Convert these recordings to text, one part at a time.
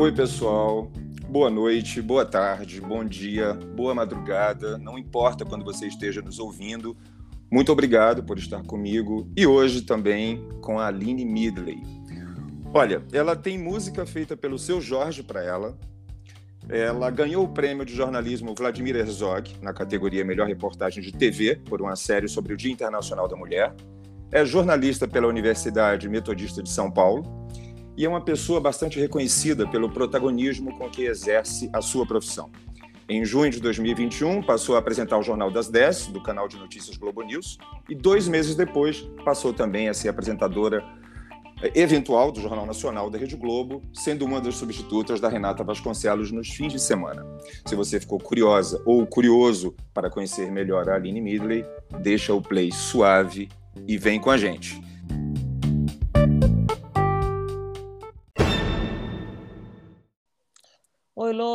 Oi, pessoal. Boa noite, boa tarde, bom dia, boa madrugada. Não importa quando você esteja nos ouvindo. Muito obrigado por estar comigo e hoje também com a Aline Midley. Olha, ela tem música feita pelo seu Jorge para ela. Ela ganhou o prêmio de jornalismo Vladimir Herzog na categoria Melhor Reportagem de TV por uma série sobre o Dia Internacional da Mulher. É jornalista pela Universidade Metodista de São Paulo e é uma pessoa bastante reconhecida pelo protagonismo com que exerce a sua profissão. Em junho de 2021, passou a apresentar o Jornal das 10, do canal de notícias Globo News, e dois meses depois passou também a ser apresentadora eh, eventual do Jornal Nacional da Rede Globo, sendo uma das substitutas da Renata Vasconcelos nos fins de semana. Se você ficou curiosa ou curioso para conhecer melhor a Aline Midley, deixa o play suave e vem com a gente.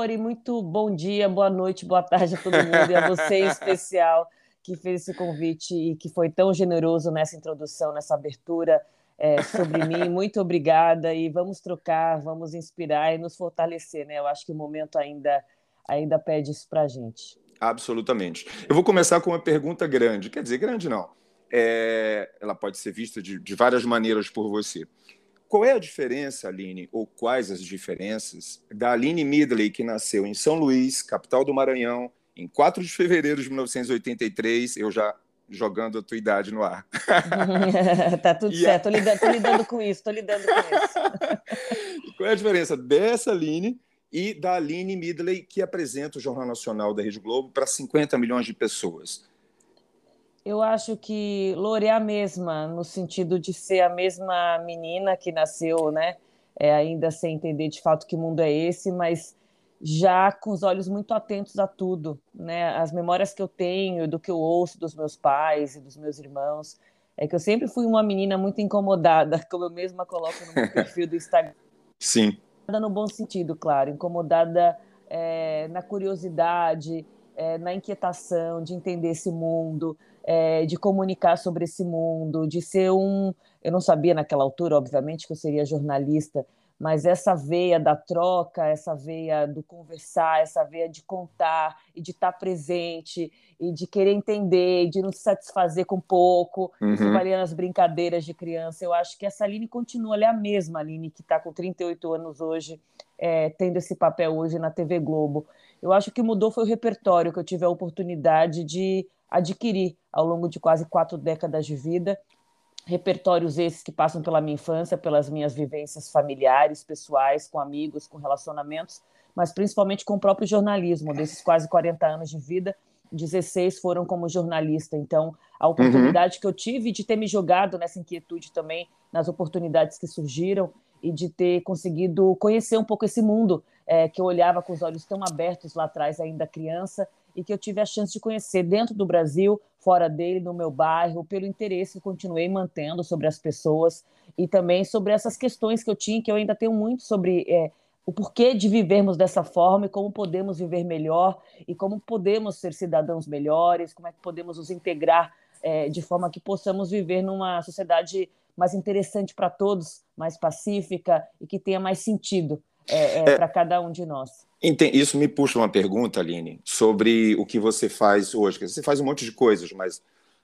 Oi, Lori, muito bom dia, boa noite, boa tarde a todo mundo e a você em especial que fez esse convite e que foi tão generoso nessa introdução, nessa abertura é, sobre mim. Muito obrigada e vamos trocar, vamos inspirar e nos fortalecer, né? Eu acho que o momento ainda, ainda pede isso para a gente. Absolutamente. Eu vou começar com uma pergunta grande, quer dizer, grande não. É, ela pode ser vista de, de várias maneiras por você. Qual é a diferença, Aline, ou quais as diferenças da Aline Midley, que nasceu em São Luís, capital do Maranhão, em 4 de fevereiro de 1983, eu já jogando a tua idade no ar. tá tudo e certo, a... tô, lidando, tô lidando com isso, tô lidando com isso. Qual é a diferença dessa Aline e da Aline Midley, que apresenta o Jornal Nacional da Rede Globo para 50 milhões de pessoas? Eu acho que Lore é a mesma, no sentido de ser a mesma menina que nasceu, né? É, ainda sem entender de fato que mundo é esse, mas já com os olhos muito atentos a tudo, né? As memórias que eu tenho, do que eu ouço dos meus pais e dos meus irmãos, é que eu sempre fui uma menina muito incomodada, como eu mesma coloco no meu perfil do Instagram. Sim. No bom sentido, claro, incomodada é, na curiosidade, é, na inquietação de entender esse mundo, é, de comunicar sobre esse mundo, de ser um. Eu não sabia naquela altura, obviamente, que eu seria jornalista, mas essa veia da troca, essa veia do conversar, essa veia de contar e de estar presente e de querer entender, de não se satisfazer com pouco, uhum. varia nas brincadeiras de criança. Eu acho que essa Aline continua, ela é a mesma Aline que está com 38 anos hoje, é, tendo esse papel hoje na TV Globo. Eu acho que mudou foi o repertório que eu tive a oportunidade de adquirir ao longo de quase quatro décadas de vida. Repertórios esses que passam pela minha infância, pelas minhas vivências familiares, pessoais, com amigos, com relacionamentos, mas principalmente com o próprio jornalismo. Desses quase 40 anos de vida, 16 foram como jornalista. Então, a oportunidade uhum. que eu tive de ter me jogado nessa inquietude também, nas oportunidades que surgiram e de ter conseguido conhecer um pouco esse mundo é, que eu olhava com os olhos tão abertos lá atrás, ainda criança, e que eu tive a chance de conhecer dentro do Brasil, fora dele, no meu bairro, pelo interesse que continuei mantendo sobre as pessoas e também sobre essas questões que eu tinha, que eu ainda tenho muito sobre é, o porquê de vivermos dessa forma e como podemos viver melhor e como podemos ser cidadãos melhores, como é que podemos nos integrar é, de forma que possamos viver numa sociedade mais interessante para todos, mais pacífica e que tenha mais sentido é, é, é para cada um de nós. Isso me puxa uma pergunta, Aline, sobre o que você faz hoje. Você faz um monte de coisas, mas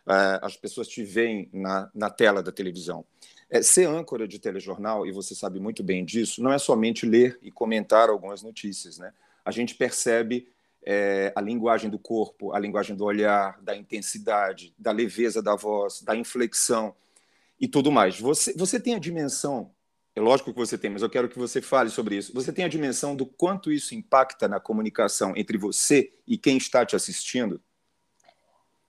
uh, as pessoas te veem na, na tela da televisão. É, ser âncora de telejornal, e você sabe muito bem disso, não é somente ler e comentar algumas notícias. Né? A gente percebe é, a linguagem do corpo, a linguagem do olhar, da intensidade, da leveza da voz, da inflexão e tudo mais. Você, você tem a dimensão é lógico que você tem, mas eu quero que você fale sobre isso. Você tem a dimensão do quanto isso impacta na comunicação entre você e quem está te assistindo?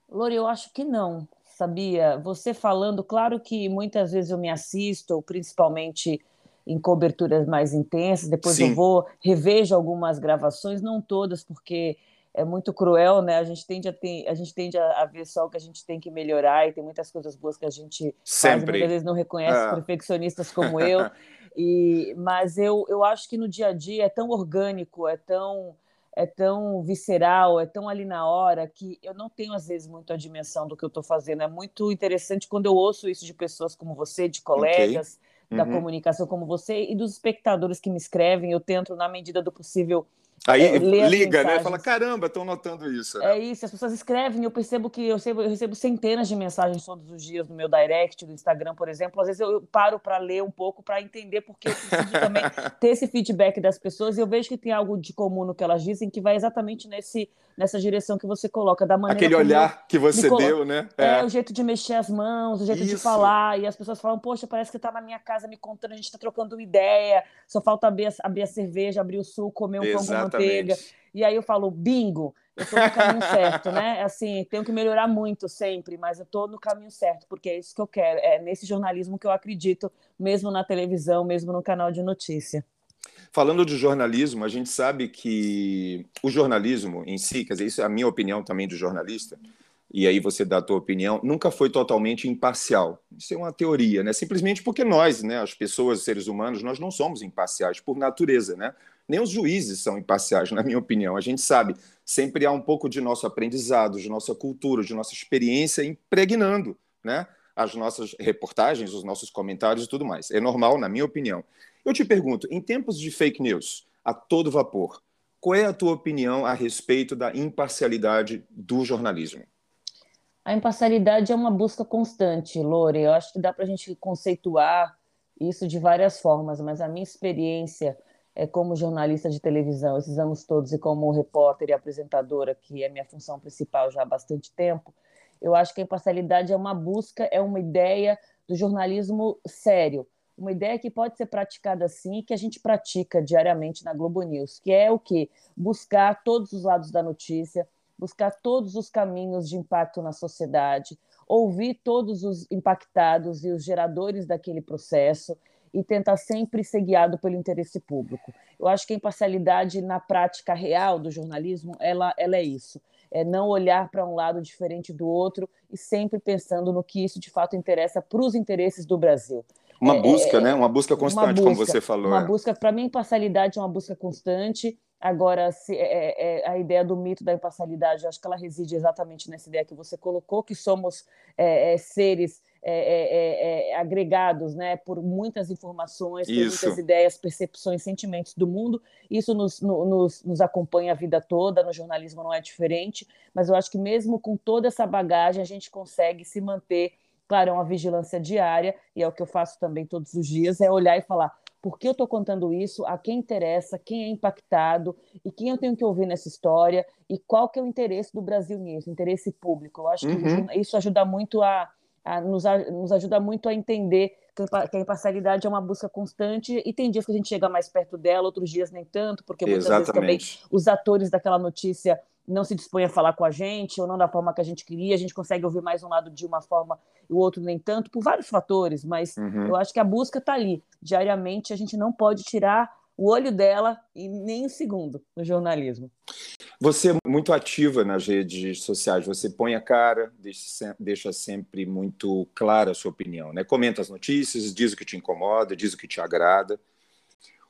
Lori, eu acho que não, sabia? Você falando, claro que muitas vezes eu me assisto, principalmente em coberturas mais intensas, depois Sim. eu vou, revejo algumas gravações, não todas, porque é muito cruel, né? A gente tende a ter, a gente tende a, ver só o que a gente tem que melhorar e tem muitas coisas boas que a gente Sempre. faz, muitas vezes não reconhece, ah. perfeccionistas como eu. E, mas eu, eu acho que no dia a dia é tão orgânico, é tão é tão visceral, é tão ali na hora que eu não tenho às vezes muito a dimensão do que eu estou fazendo. É muito interessante quando eu ouço isso de pessoas como você, de colegas. Okay da uhum. comunicação como você e dos espectadores que me escrevem. Eu tento, na medida do possível, Aí é, liga, né? Fala, caramba, estão notando isso. Né? É isso, as pessoas escrevem, eu percebo que eu recebo, eu recebo, centenas de mensagens todos os dias no meu direct, do Instagram, por exemplo. Às vezes eu, eu paro para ler um pouco, para entender, porque eu preciso também ter esse feedback das pessoas e eu vejo que tem algo de comum no que elas dizem que vai exatamente nesse, nessa direção que você coloca, da maneira Aquele olhar que você deu, né? É. é. o jeito de mexer as mãos, o jeito isso. de falar, e as pessoas falam, poxa, parece que está na minha casa me contando, a gente está trocando ideia, só falta abrir, abrir a cerveja, abrir o suco, comer um Exatamente. pão com manteiga. E aí eu falo, bingo, eu estou no caminho certo, né? Assim, tenho que melhorar muito sempre, mas eu estou no caminho certo, porque é isso que eu quero, é nesse jornalismo que eu acredito, mesmo na televisão, mesmo no canal de notícia. Falando de jornalismo, a gente sabe que o jornalismo em si, quer dizer, isso é a minha opinião também de jornalista, e aí você dá a tua opinião, nunca foi totalmente imparcial. Isso é uma teoria, né? Simplesmente porque nós, né, as pessoas, seres humanos, nós não somos imparciais por natureza, né? Nem os juízes são imparciais, na minha opinião. A gente sabe, sempre há um pouco de nosso aprendizado, de nossa cultura, de nossa experiência impregnando, né? As nossas reportagens, os nossos comentários e tudo mais. É normal, na minha opinião. Eu te pergunto, em tempos de fake news, a todo vapor, qual é a tua opinião a respeito da imparcialidade do jornalismo? A imparcialidade é uma busca constante, Lore. Eu acho que dá para a gente conceituar isso de várias formas, mas a minha experiência é como jornalista de televisão, esses anos todos, e como repórter e apresentadora, que é minha função principal já há bastante tempo, eu acho que a imparcialidade é uma busca, é uma ideia do jornalismo sério, uma ideia que pode ser praticada assim, que a gente pratica diariamente na Globo News, que é o que buscar todos os lados da notícia, buscar todos os caminhos de impacto na sociedade, ouvir todos os impactados e os geradores daquele processo e tentar sempre ser guiado pelo interesse público. Eu acho que a imparcialidade na prática real do jornalismo, ela, ela é isso. É não olhar para um lado diferente do outro e sempre pensando no que isso de fato interessa para os interesses do Brasil. Uma é, busca, é, né? Uma busca constante, uma busca, como você falou. Uma é. busca, para mim, imparcialidade é uma busca constante Agora, se, é, é, é, a ideia do mito da imparcialidade, acho que ela reside exatamente nessa ideia que você colocou, que somos é, é seres é, agregados né, por muitas informações, por Isso. muitas ideias, percepções, sentimentos do mundo. Isso nos, nos, nos acompanha a vida toda, no jornalismo não é diferente, mas eu acho que mesmo com toda essa bagagem, a gente consegue se manter Claro, é uma vigilância diária, e é o que eu faço também todos os dias, é olhar e falar, por que eu estou contando isso, a quem interessa, quem é impactado e quem eu tenho que ouvir nessa história e qual que é o interesse do Brasil nisso, interesse público. Eu acho que uhum. isso ajuda muito a, a nos, a, nos ajuda muito a entender que a imparcialidade é uma busca constante e tem dias que a gente chega mais perto dela, outros dias nem tanto, porque muitas Exatamente. vezes também os atores daquela notícia não se dispõe a falar com a gente, ou não da forma que a gente queria, a gente consegue ouvir mais um lado de uma forma e o outro nem tanto, por vários fatores, mas uhum. eu acho que a busca está ali. Diariamente a gente não pode tirar o olho dela e nem um segundo no jornalismo. Você é muito ativa nas redes sociais, você põe a cara, deixa sempre muito clara a sua opinião, né? Comenta as notícias, diz o que te incomoda, diz o que te agrada.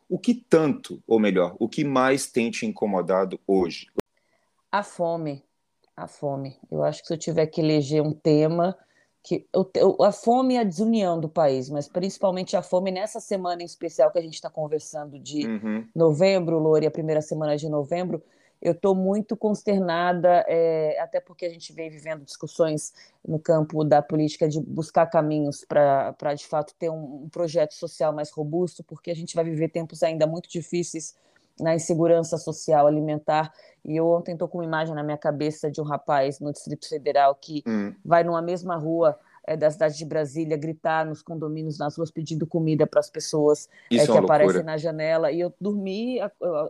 O que tanto, ou melhor, o que mais tem te incomodado hoje? A fome. A fome. Eu acho que se eu tiver que eleger um tema, que eu, a fome e a desunião do país, mas principalmente a fome nessa semana em especial que a gente está conversando de uhum. novembro, Lore, a primeira semana de novembro, eu estou muito consternada, é, até porque a gente vem vivendo discussões no campo da política de buscar caminhos para, de fato, ter um, um projeto social mais robusto, porque a gente vai viver tempos ainda muito difíceis na insegurança social alimentar. E eu ontem estou com uma imagem na minha cabeça de um rapaz no Distrito Federal que hum. vai numa mesma rua é, da cidade de Brasília gritar nos condomínios, nas ruas, pedindo comida para as pessoas é, que é aparecem na janela. E eu dormi,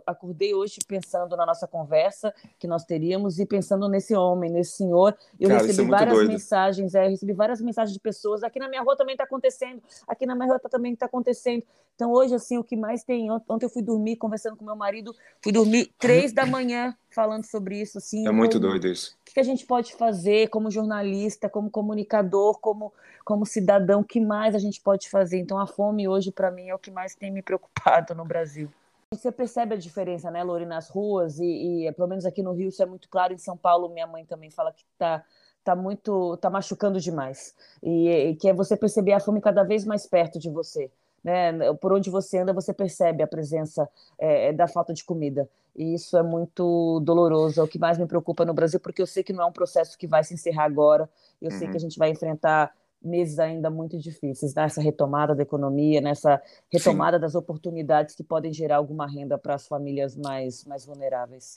acordei hoje pensando na nossa conversa que nós teríamos e pensando nesse homem, nesse senhor. Eu Cara, recebi é várias doido. mensagens, é, eu recebi várias mensagens de pessoas. Aqui na minha rua também está acontecendo, aqui na minha rua também está acontecendo. Então hoje, assim, o que mais tem. Ontem eu fui dormir conversando com meu marido, fui dormir três da manhã falando sobre isso. Assim, é muito como, doido isso. O que a gente pode fazer como jornalista, como comunicador, como, como cidadão? O que mais a gente pode fazer? Então, a fome hoje, para mim, é o que mais tem me preocupado no Brasil. Você percebe a diferença, né, Lori, nas ruas, e, e pelo menos aqui no Rio isso é muito claro. Em São Paulo, minha mãe também fala que está tá muito, tá machucando demais. E, e, que é você perceber a fome cada vez mais perto de você né? Por onde você anda, você percebe a presença é, da falta de comida. E isso é muito doloroso, é o que mais me preocupa no Brasil, porque eu sei que não é um processo que vai se encerrar agora, eu uhum. sei que a uhum. gente vai enfrentar meses ainda muito difíceis nessa retomada da economia, nessa retomada Sim. das oportunidades que podem gerar alguma renda para as famílias mais, mais vulneráveis.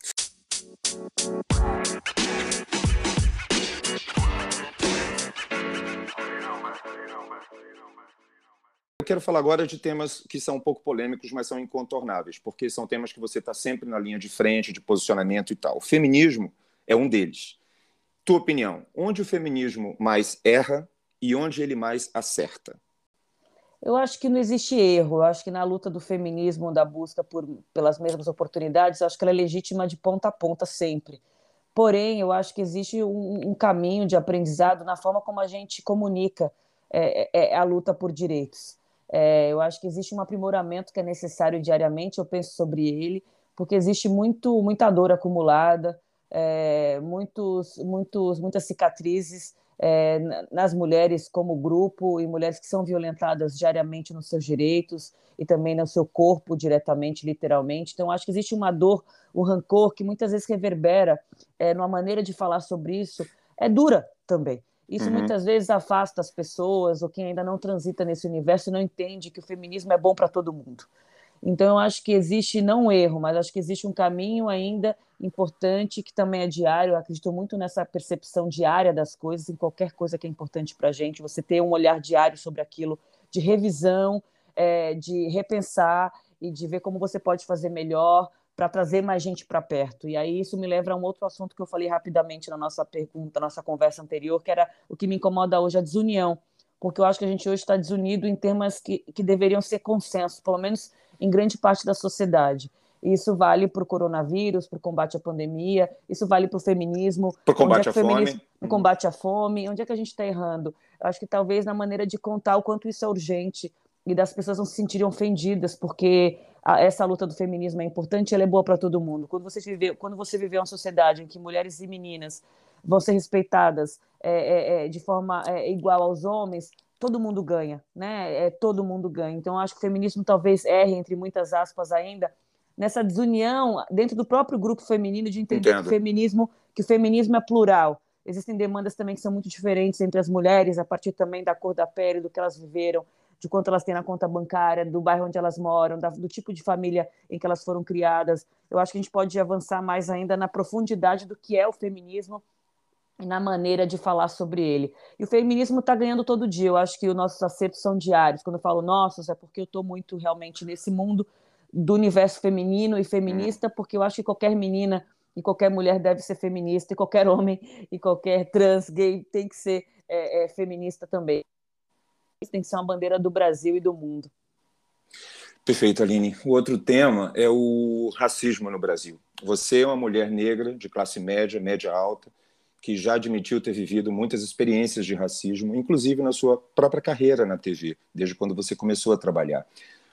Eu quero falar agora de temas que são um pouco polêmicos, mas são incontornáveis, porque são temas que você está sempre na linha de frente, de posicionamento e tal. O feminismo é um deles. Tua opinião, onde o feminismo mais erra e onde ele mais acerta? Eu acho que não existe erro. Eu acho que na luta do feminismo, da busca por, pelas mesmas oportunidades, acho que ela é legítima de ponta a ponta sempre. Porém, eu acho que existe um, um caminho de aprendizado na forma como a gente comunica é, é, é a luta por direitos. É, eu acho que existe um aprimoramento que é necessário diariamente. Eu penso sobre ele, porque existe muito, muita dor acumulada, é, muitos, muitos, muitas cicatrizes é, nas mulheres como grupo e mulheres que são violentadas diariamente nos seus direitos e também no seu corpo diretamente, literalmente. Então, acho que existe uma dor, um rancor que muitas vezes reverbera é, numa maneira de falar sobre isso, é dura também. Isso uhum. muitas vezes afasta as pessoas ou quem ainda não transita nesse universo não entende que o feminismo é bom para todo mundo. Então, eu acho que existe não um erro, mas acho que existe um caminho ainda importante que também é diário. Eu acredito muito nessa percepção diária das coisas, em qualquer coisa que é importante para a gente. Você ter um olhar diário sobre aquilo, de revisão, é, de repensar e de ver como você pode fazer melhor para trazer mais gente para perto. E aí isso me leva a um outro assunto que eu falei rapidamente na nossa pergunta, nossa conversa anterior, que era o que me incomoda hoje, a desunião. Porque eu acho que a gente hoje está desunido em temas que, que deveriam ser consenso, pelo menos em grande parte da sociedade. Isso vale para o coronavírus, para o combate à pandemia, isso vale para o feminismo. Para o combate é à fome. No uhum. combate à fome. Onde é que a gente está errando? Eu acho que talvez na maneira de contar o quanto isso é urgente e das pessoas não se sentirem ofendidas, porque essa luta do feminismo é importante, ela é boa para todo mundo. Quando você vive, quando você viver uma sociedade em que mulheres e meninas vão ser respeitadas é, é, é de forma é, igual aos homens, todo mundo ganha, né? É, todo mundo ganha. Então, acho que o feminismo talvez erre, entre muitas aspas ainda, nessa desunião dentro do próprio grupo feminino de entender que o feminismo, que o feminismo é plural. Existem demandas também que são muito diferentes entre as mulheres, a partir também da cor da pele, do que elas viveram, de quanto elas têm na conta bancária, do bairro onde elas moram, do tipo de família em que elas foram criadas. Eu acho que a gente pode avançar mais ainda na profundidade do que é o feminismo na maneira de falar sobre ele. E o feminismo está ganhando todo dia. Eu acho que os nossos acertos são diários. Quando eu falo nossos, é porque eu estou muito realmente nesse mundo do universo feminino e feminista, porque eu acho que qualquer menina e qualquer mulher deve ser feminista, e qualquer homem e qualquer trans, gay tem que ser é, é, feminista também. Isso tem que ser uma bandeira do Brasil e do mundo. Perfeito, Aline. O outro tema é o racismo no Brasil. Você é uma mulher negra de classe média, média alta, que já admitiu ter vivido muitas experiências de racismo, inclusive na sua própria carreira na TV, desde quando você começou a trabalhar.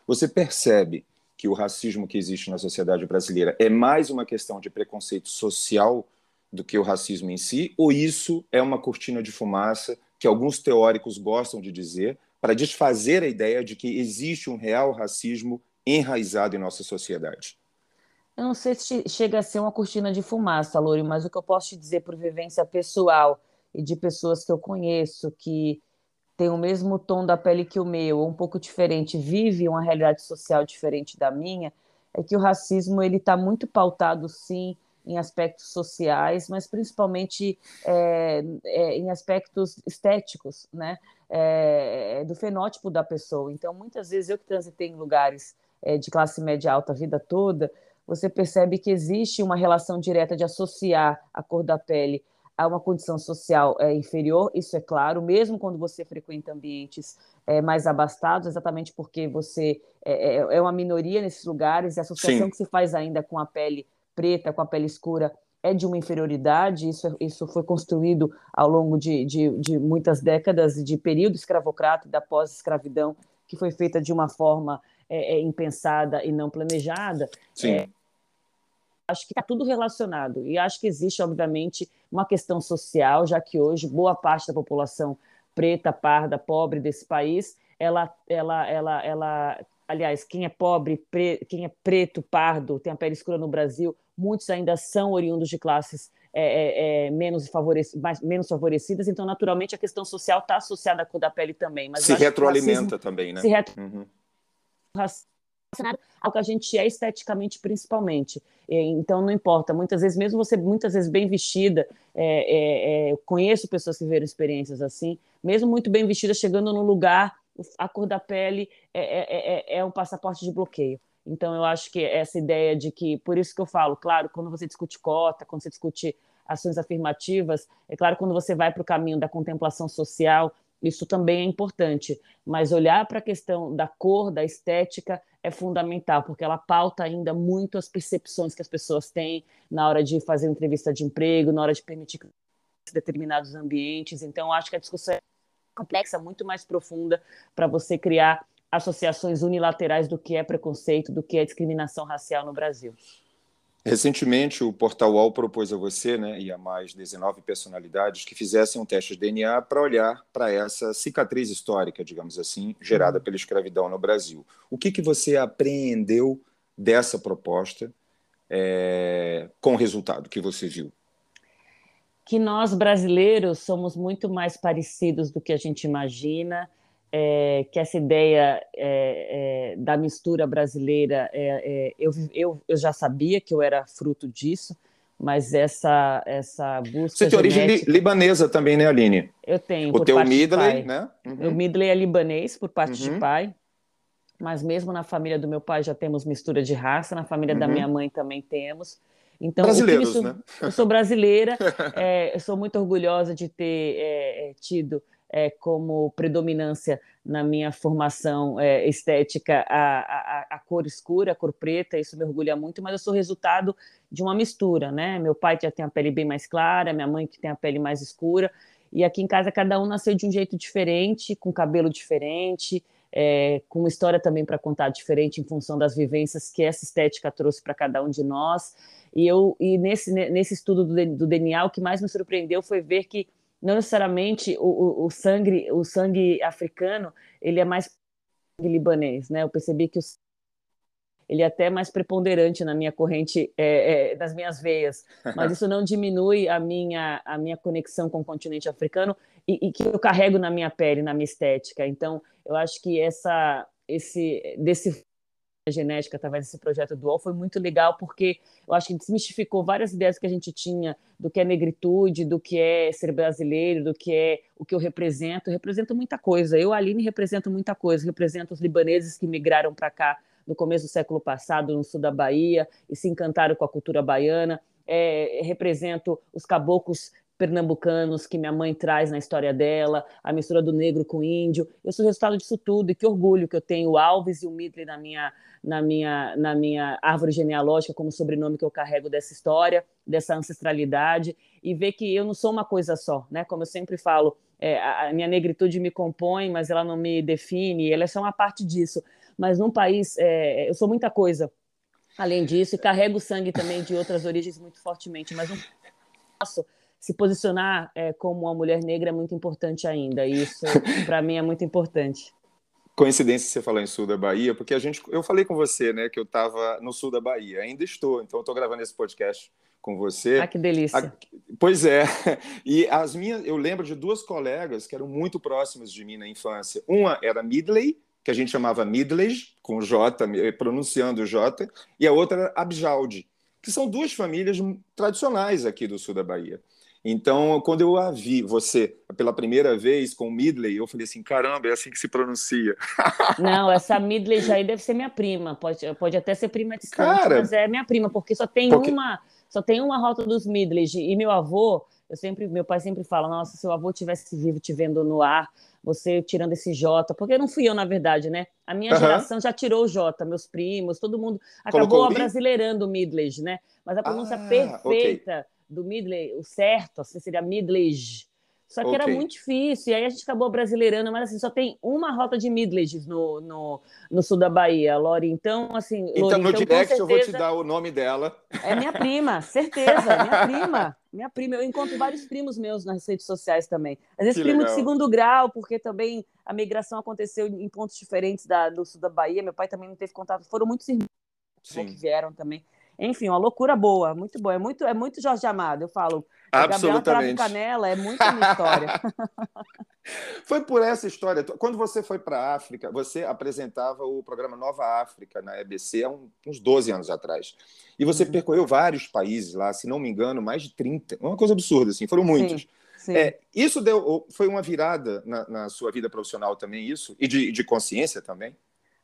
Você percebe que o racismo que existe na sociedade brasileira é mais uma questão de preconceito social do que o racismo em si, ou isso é uma cortina de fumaça que alguns teóricos gostam de dizer para desfazer a ideia de que existe um real racismo enraizado em nossa sociedade? Eu não sei se chega a ser uma cortina de fumaça, Lori, mas o que eu posso te dizer por vivência pessoal e de pessoas que eu conheço que têm o mesmo tom da pele que o meu, ou um pouco diferente, vive uma realidade social diferente da minha, é que o racismo ele está muito pautado, sim, em aspectos sociais, mas principalmente é, é, em aspectos estéticos, né? É, do fenótipo da pessoa. Então, muitas vezes eu que transitei em lugares é, de classe média alta a vida toda, você percebe que existe uma relação direta de associar a cor da pele a uma condição social é, inferior, isso é claro, mesmo quando você frequenta ambientes é, mais abastados, exatamente porque você é, é, é uma minoria nesses lugares, e a associação Sim. que se faz ainda com a pele preta, com a pele escura, é de uma inferioridade, isso, isso foi construído ao longo de, de, de muitas décadas de período escravocrata, da pós-escravidão, que foi feita de uma forma é, é, impensada e não planejada. Sim. É, acho que está tudo relacionado. E acho que existe, obviamente, uma questão social, já que hoje boa parte da população preta, parda, pobre desse país ela, ela, ela, ela, aliás, quem é pobre, pre, quem é preto, pardo, tem a pele escura no Brasil, muitos ainda são oriundos de classes é, é, é menos, favorecidas, mais, menos favorecidas, então, naturalmente, a questão social está associada à cor da pele também. Mas se retroalimenta também, né? Se retro... uhum. ao que a gente é esteticamente, principalmente. Então, não importa. Muitas vezes, mesmo você, muitas vezes, bem vestida, é, é, é, conheço pessoas que viveram experiências assim, mesmo muito bem vestida, chegando num lugar, a cor da pele é, é um passaporte de bloqueio. Então, eu acho que essa ideia de que, por isso que eu falo, claro, quando você discute cota, quando você discute ações afirmativas, é claro, quando você vai para o caminho da contemplação social, isso também é importante, mas olhar para a questão da cor, da estética, é fundamental, porque ela pauta ainda muito as percepções que as pessoas têm na hora de fazer entrevista de emprego, na hora de permitir determinados ambientes. Então, acho que a discussão é complexa, muito mais profunda para você criar associações unilaterais do que é preconceito, do que é discriminação racial no Brasil. Recentemente, o Portal UOL propôs a você né, e a mais 19 personalidades que fizessem um teste de DNA para olhar para essa cicatriz histórica, digamos assim, gerada pela escravidão no Brasil. O que, que você apreendeu dessa proposta é, com o resultado que você viu? Que nós, brasileiros, somos muito mais parecidos do que a gente imagina é, que essa ideia é, é, da mistura brasileira, é, é, eu, eu, eu já sabia que eu era fruto disso, mas essa, essa busca. Você tem origem li libanesa também, né, Aline? Eu tenho. O teu Midley, né? Uhum. O Midley é libanês por parte uhum. de pai, mas mesmo na família do meu pai já temos mistura de raça, na família uhum. da minha mãe também temos. Então, Brasileiros, isso, né? Eu sou brasileira, é, eu sou muito orgulhosa de ter é, tido é, como predominância na minha formação é, estética a, a, a, cor escura, a cor preta, isso me orgulha muito, mas eu sou resultado de uma mistura, né? Meu pai já tem a pele bem mais clara, minha mãe que tem a pele mais escura, e aqui em casa cada um nasceu de um jeito diferente, com cabelo diferente, é, com uma história também para contar diferente em função das vivências que essa estética trouxe para cada um de nós. E eu e nesse, nesse estudo do, DNA, o que mais me surpreendeu foi ver que não necessariamente o, o, o, sangue o sangue africano ele é mais libanês, né? Eu percebi que o ele é até mais preponderante na minha corrente, é, é, nas minhas veias, mas isso não diminui a minha a minha conexão com o continente africano e, e que eu carrego na minha pele, na minha estética. Então, eu acho que essa esse desse genética através desse projeto do UOL foi muito legal porque eu acho que desmistificou várias ideias que a gente tinha do que é negritude, do que é ser brasileiro, do que é o que eu represento. Eu represento muita coisa. Eu, Aline, represento muita coisa. represento os libaneses que migraram para cá no começo do século passado, no sul da Bahia, e se encantaram com a cultura baiana. É, represento os caboclos pernambucanos que minha mãe traz na história dela, a mistura do negro com o índio. Eu sou resultado disso tudo e que orgulho que eu tenho o Alves e o Midley na minha, na minha, na minha árvore genealógica como sobrenome que eu carrego dessa história, dessa ancestralidade e ver que eu não sou uma coisa só, né? Como eu sempre falo, é, a minha negritude me compõe, mas ela não me define, ela é só uma parte disso. Mas num país, é, eu sou muita coisa. Além disso, e carrego sangue também de outras origens muito fortemente, mas não posso se posicionar é, como uma mulher negra é muito importante ainda. E isso, para mim, é muito importante. Coincidência você falar em sul da Bahia, porque a gente, eu falei com você, né, que eu estava no sul da Bahia. Ainda estou, então estou gravando esse podcast com você. Ah, que delícia. A, pois é. E as minhas, eu lembro de duas colegas que eram muito próximas de mim na infância. Uma era Midley, que a gente chamava Midley, com J, pronunciando J, e a outra era Abjalde, que são duas famílias tradicionais aqui do sul da Bahia. Então, quando eu a vi, você, pela primeira vez com Midley, eu falei assim: caramba, é assim que se pronuncia. Não, essa Midley já aí deve ser minha prima. Pode, pode até ser prima distante, Cara, mas é minha prima, porque só tem porque... uma. Só tem uma rota dos Midleys. E meu avô, eu sempre, meu pai sempre fala: nossa, se seu avô tivesse vivo te vendo no ar, você tirando esse J, porque não fui eu, na verdade, né? A minha uhum. geração já tirou o J, meus primos, todo mundo acabou Colocou abrasileirando o Midley, né? Mas a pronúncia ah, perfeita okay do Midley, o certo assim, seria Midley. Só que okay. era muito difícil. E aí a gente acabou brasileirando, mas assim, só tem uma rota de Midlands no, no, no sul da Bahia, Lori. Então, assim. Então, Lori, no então, direct certeza, eu vou te dar o nome dela. É minha prima, certeza, minha prima. Minha prima, eu encontro vários primos meus nas redes sociais também. Às vezes, que primo legal. de segundo grau, porque também a migração aconteceu em pontos diferentes da, do sul da Bahia. Meu pai também não teve contato. Foram muitos irmãos Sim. que vieram também. Enfim, uma loucura boa, muito boa. É muito, é muito Jorge Amado, eu falo. Absolutamente. Gabriela Canela, é muito uma história. foi por essa história. Quando você foi para a África, você apresentava o programa Nova África na EBC há uns 12 anos atrás. E você uhum. percorreu vários países lá, se não me engano, mais de 30. Uma coisa absurda, assim, foram muitos. Sim, sim. É, isso deu, foi uma virada na, na, sua vida profissional também, isso? E de, de consciência também?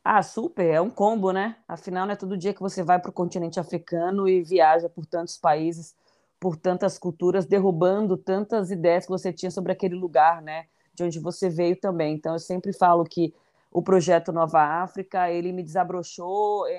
Ah, super, é um combo, né? Afinal, não é todo dia que você vai para o continente africano e viaja por tantos países, por tantas culturas, derrubando tantas ideias que você tinha sobre aquele lugar, né? De onde você veio também. Então, eu sempre falo que o projeto Nova África, ele me desabrochou é,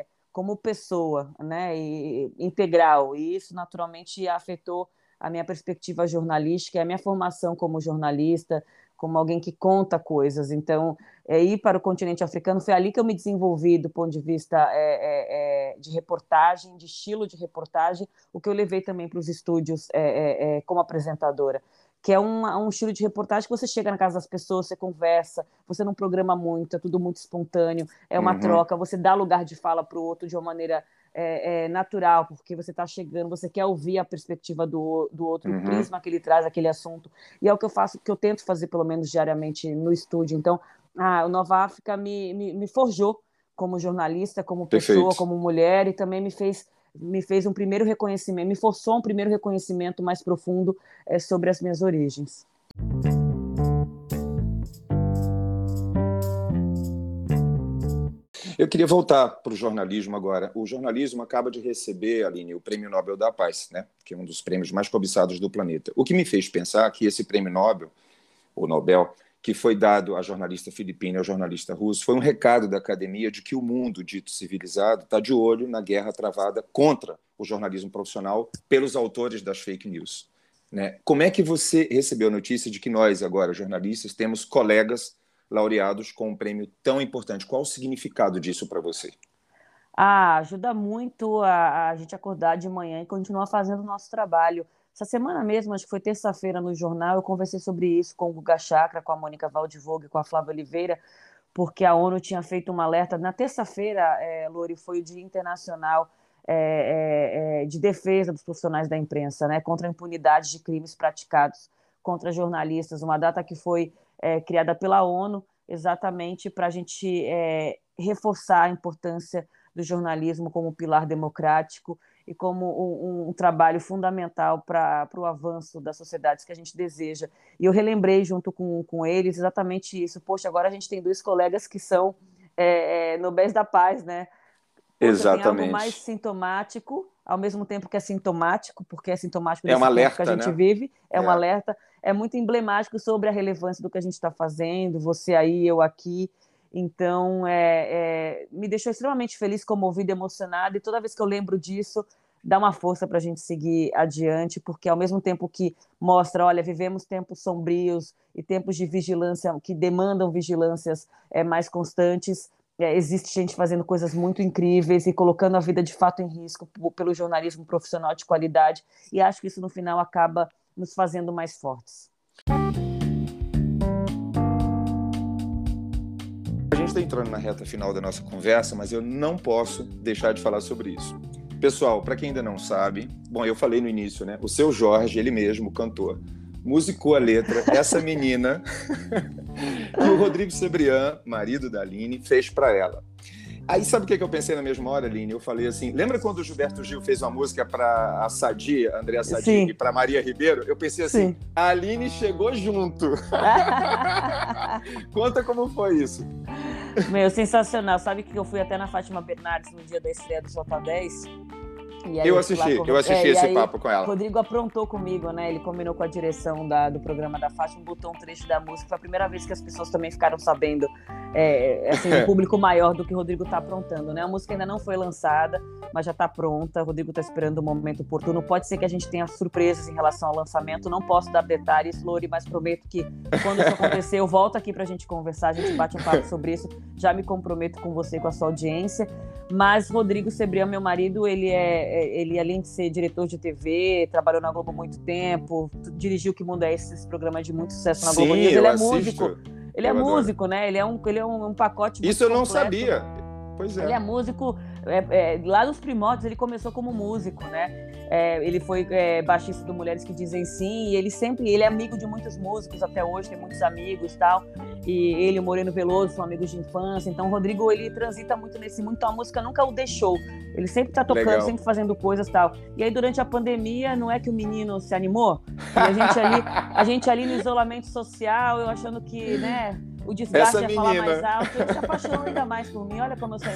é, como pessoa, né? E, integral. E isso, naturalmente, afetou a minha perspectiva jornalística, a minha formação como jornalista, como alguém que conta coisas. Então, é, ir para o continente africano foi ali que eu me desenvolvi do ponto de vista é, é, é de reportagem, de estilo de reportagem, o que eu levei também para os estúdios é, é, como apresentadora. Que é um, um estilo de reportagem que você chega na casa das pessoas, você conversa, você não programa muito, é tudo muito espontâneo, é uma uhum. troca, você dá lugar de fala para o outro de uma maneira é, é, natural, porque você está chegando, você quer ouvir a perspectiva do, do outro, uhum. o prisma que ele traz aquele assunto. E é o que eu faço, que eu tento fazer pelo menos diariamente no estúdio. Então, ah, o Nova África me, me, me forjou como jornalista, como pessoa, Perfeito. como mulher, e também me fez me fez um primeiro reconhecimento, me forçou um primeiro reconhecimento mais profundo é, sobre as minhas origens. Eu queria voltar para o jornalismo agora. O jornalismo acaba de receber, Aline, o Prêmio Nobel da Paz, né? que é um dos prêmios mais cobiçados do planeta. O que me fez pensar que esse prêmio Nobel, o Nobel, que foi dado à jornalista filipina e ao jornalista russo, foi um recado da academia de que o mundo dito civilizado está de olho na guerra travada contra o jornalismo profissional pelos autores das fake news. Né? Como é que você recebeu a notícia de que nós, agora, jornalistas, temos colegas laureados com um prêmio tão importante. Qual o significado disso para você? Ah, ajuda muito a, a, gente acordar de manhã e continuar fazendo o nosso trabalho. Essa semana mesmo, acho que foi terça-feira no jornal, eu conversei sobre isso com o Guga Chakra, com a Mônica Valdivogue, com a Flávia Oliveira, porque a ONU tinha feito um alerta. Na terça-feira, é, Lori, foi o Dia Internacional é, é, é, de Defesa dos Profissionais da Imprensa, né, contra a impunidade de crimes praticados contra jornalistas, uma data que foi é, criada pela ONU, exatamente para a gente é, reforçar a importância do jornalismo como pilar democrático e como um, um trabalho fundamental para o avanço das sociedades que a gente deseja. E eu relembrei junto com, com eles exatamente isso. Poxa, agora a gente tem dois colegas que são é, é, Nobéis da Paz, né? Poxa, Exatamente. Tem algo mais sintomático, ao mesmo tempo que é sintomático, porque é sintomático é um alerta, que a gente né? vive, é, é um alerta, é muito emblemático sobre a relevância do que a gente está fazendo, você aí, eu aqui. Então, é, é, me deixou extremamente feliz, comovida, emocionada, e toda vez que eu lembro disso, dá uma força para a gente seguir adiante, porque ao mesmo tempo que mostra, olha, vivemos tempos sombrios e tempos de vigilância que demandam vigilâncias é, mais constantes, é, existe gente fazendo coisas muito incríveis e colocando a vida de fato em risco pelo jornalismo profissional de qualidade, e acho que isso no final acaba nos fazendo mais fortes. A gente está entrando na reta final da nossa conversa, mas eu não posso deixar de falar sobre isso. Pessoal, para quem ainda não sabe, bom, eu falei no início, né? O seu Jorge, ele mesmo, cantor, musicou a letra Essa Menina que o Rodrigo Sebrian, marido da Aline, fez para ela. Aí sabe o que eu pensei na mesma hora, Aline? Eu falei assim: lembra quando o Gilberto Gil fez uma música para a Sadi, Andréa Sadi, Sim. e para Maria Ribeiro? Eu pensei assim: Sim. a Aline chegou junto. Conta como foi isso. Meu, sensacional. Sabe que eu fui até na Fátima Bernardes no dia da estreia do Sota 10? Eu assisti, eu assisti é, esse papo com ela. Rodrigo aprontou comigo, né? Ele combinou com a direção da, do programa da Fátima, botou um trecho da música. Foi a primeira vez que as pessoas também ficaram sabendo, é, assim, um público maior do que o Rodrigo tá aprontando, né? A música ainda não foi lançada, mas já tá pronta. O Rodrigo tá esperando o momento oportuno. Pode ser que a gente tenha surpresas em relação ao lançamento. Não posso dar detalhes, Lori, mas prometo que quando isso acontecer, eu volto aqui pra gente conversar, a gente bate um papo sobre isso. Já me comprometo com você, com a sua audiência. Mas Rodrigo Sebrião, meu marido, ele é ele além de ser diretor de TV, trabalhou na Globo há muito tempo, dirigiu Que Mundo é Esse, esse programa de muito sucesso na Sim, Globo News. Ele é assisto. músico. Ele é eu é adoro. músico, né? Ele é um, ele é um, um pacote. Isso eu não sabia. Pois é. Ele é músico. É, é, lá nos primórdios ele começou como músico, né? É, ele foi é, baixista do Mulheres que Dizem Sim, e ele sempre, ele é amigo de muitos músicos até hoje, tem muitos amigos tal. E ele o Moreno Veloso são amigos de infância. Então o Rodrigo ele transita muito nesse mundo, então a música nunca o deixou. Ele sempre tá tocando, Legal. sempre fazendo coisas tal. E aí durante a pandemia, não é que o menino se animou? E a gente ali, a gente ali no isolamento social, eu achando que, né? O desgaste ia falar mais alto, ele se apaixonou ainda mais por mim, olha como eu sou.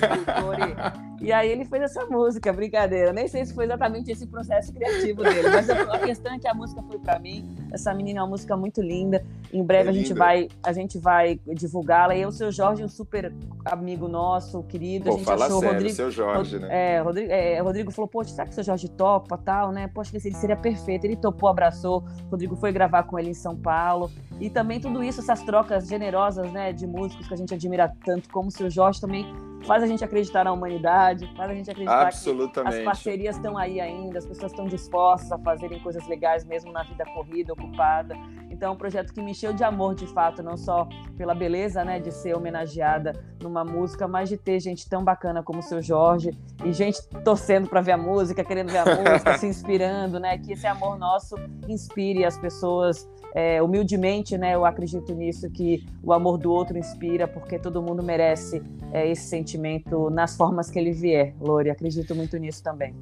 E, e aí ele fez essa música, brincadeira. Nem sei se foi exatamente esse processo criativo dele, mas a, questão é que a música foi para mim. Essa menina é uma música muito linda. Em breve é a gente vai a gente vai divulgá-la. E o seu Jorge, um super amigo nosso, querido. Pô, a gente fala achou sério, Rodrigo, seu Jorge, né? É, Rodrigo, é, Rodrigo falou, poxa, será que o seu Jorge topa, tal, né? Poxa, ele seria perfeito. Ele topou, abraçou. Rodrigo foi gravar com ele em São Paulo. E também tudo isso, essas trocas generosas, né, de músicos que a gente admira tanto, como o seu Jorge também faz a gente acreditar na humanidade, faz a gente acreditar que as parcerias estão aí ainda, as pessoas estão dispostas a fazerem coisas legais mesmo na vida corrida, ocupada. Então, é um projeto que me encheu de amor, de fato, não só pela beleza, né, de ser homenageada numa música, mas de ter gente tão bacana como o seu Jorge e gente torcendo para ver a música, querendo ver a música, se inspirando, né, que esse amor nosso inspire as pessoas é, humildemente, né, eu acredito nisso, que o amor do outro inspira, porque todo mundo merece é, esse sentimento nas formas que ele vier, Lore. Acredito muito nisso também.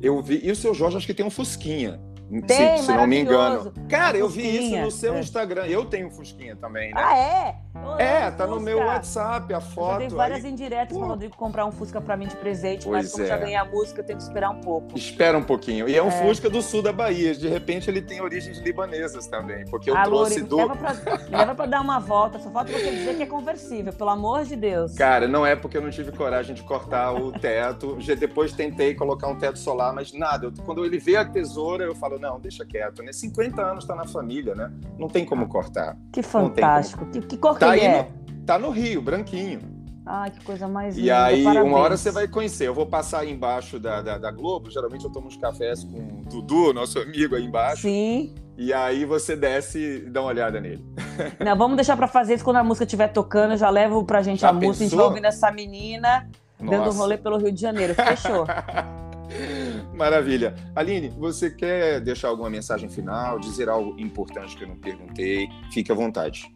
Eu vi. E o seu Jorge, acho que tem um Fusquinha. Tem, se, se não me engano. Cara, eu vi isso no seu é. Instagram. Eu tenho um Fusquinha também, né? Ah, é? É, tá no meu WhatsApp a foto. Eu dei várias aí. indiretas pro Rodrigo comprar um Fusca pra mim de presente, pois mas como é. já ganhei a música, eu tenho que esperar um pouco. Espera um pouquinho. E é um é. Fusca do sul da Bahia. De repente ele tem origens libanesas também, porque eu ah, trouxe do... Leva pra, leva pra dar uma volta, só falta você dizer que é conversível, pelo amor de Deus. Cara, não é porque eu não tive coragem de cortar o teto. Depois tentei colocar um teto solar, mas nada. Quando ele vê a tesoura, eu falo, não, deixa quieto, né? 50 anos tá na família, né? Não tem como cortar. Que fantástico. Como... Que, que cor tá é? No... Tá no Rio, branquinho. Ai, que coisa mais linda. E aí, Parabéns. uma hora você vai conhecer. Eu vou passar aí embaixo da, da, da, Globo. Geralmente eu tomo uns cafés com o Dudu, nosso amigo aí embaixo. Sim. E aí você desce e dá uma olhada nele. Não, vamos deixar para fazer isso quando a música estiver tocando. Eu já levo pra gente já a pensou? música. A gente vai ouvindo essa menina Nossa. dando rolê pelo Rio de Janeiro. Fechou. Maravilha. Aline, você quer deixar alguma mensagem final, dizer algo importante que eu não perguntei? Fique à vontade.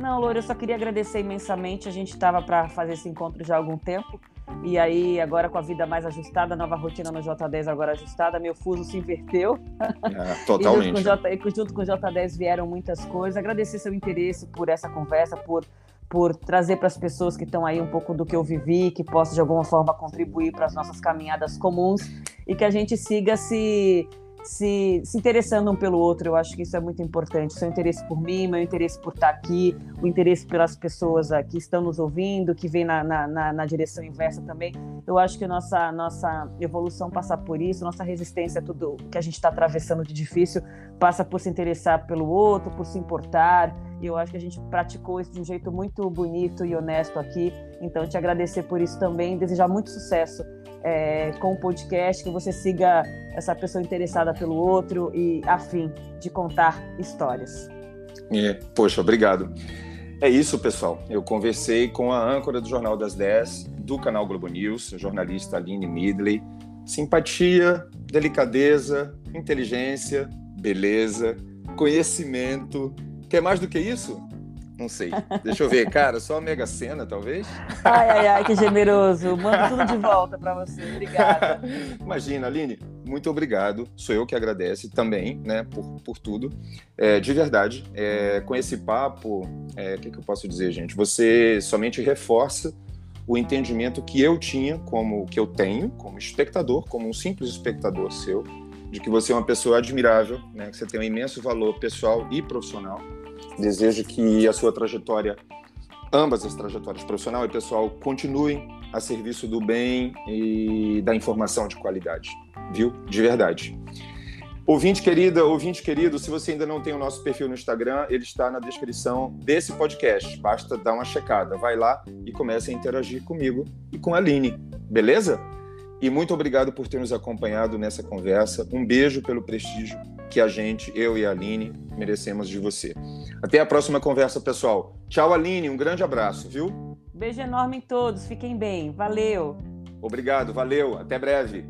Não, Loura, eu só queria agradecer imensamente. A gente estava para fazer esse encontro já há algum tempo. E aí, agora com a vida mais ajustada, nova rotina no J10 agora ajustada, meu fuso se inverteu. É, totalmente. e, junto com, J, junto com o J10 vieram muitas coisas. Agradecer seu interesse por essa conversa, por, por trazer para as pessoas que estão aí um pouco do que eu vivi, que possa de alguma forma contribuir para as nossas caminhadas comuns e que a gente siga se se, se interessando um pelo outro. Eu acho que isso é muito importante. Seu interesse por mim, meu interesse por estar aqui, o interesse pelas pessoas que estão nos ouvindo, que vem na, na, na direção inversa também. Eu acho que nossa, nossa evolução passa por isso, nossa resistência a tudo que a gente está atravessando de difícil passa por se interessar pelo outro, por se importar. E eu acho que a gente praticou isso de um jeito muito bonito e honesto aqui. Então, te agradecer por isso também, desejar muito sucesso é, com o podcast, que você siga essa pessoa interessada pelo outro e afim de contar histórias. É, poxa, obrigado. É isso, pessoal. Eu conversei com a âncora do Jornal das 10, do canal Globo News, a jornalista Aline Midley. Simpatia, delicadeza, inteligência, beleza, conhecimento. Quer mais do que isso? Não sei. Deixa eu ver, cara, só a Mega Sena, talvez? Ai, ai, ai, que generoso. Manda tudo de volta para você. Obrigada. Imagina, Aline, muito obrigado. Sou eu que agradece também, né, por, por tudo. É, de verdade, é, com esse papo, é, o é, que, que eu posso dizer, gente? Você somente reforça o entendimento que eu tinha, como que eu tenho, como espectador, como um simples espectador seu, de que você é uma pessoa admirável, né, que você tem um imenso valor pessoal e profissional. Desejo que a sua trajetória, ambas as trajetórias, profissional e pessoal, continuem a serviço do bem e da informação de qualidade, viu? De verdade. Ouvinte querida, ouvinte querido, se você ainda não tem o nosso perfil no Instagram, ele está na descrição desse podcast. Basta dar uma checada. Vai lá e comece a interagir comigo e com a Aline, beleza? E muito obrigado por ter nos acompanhado nessa conversa. Um beijo pelo prestígio que a gente, eu e a Aline, merecemos de você. Até a próxima conversa, pessoal. Tchau, Aline. Um grande abraço, viu? Beijo enorme em todos. Fiquem bem. Valeu. Obrigado, valeu. Até breve.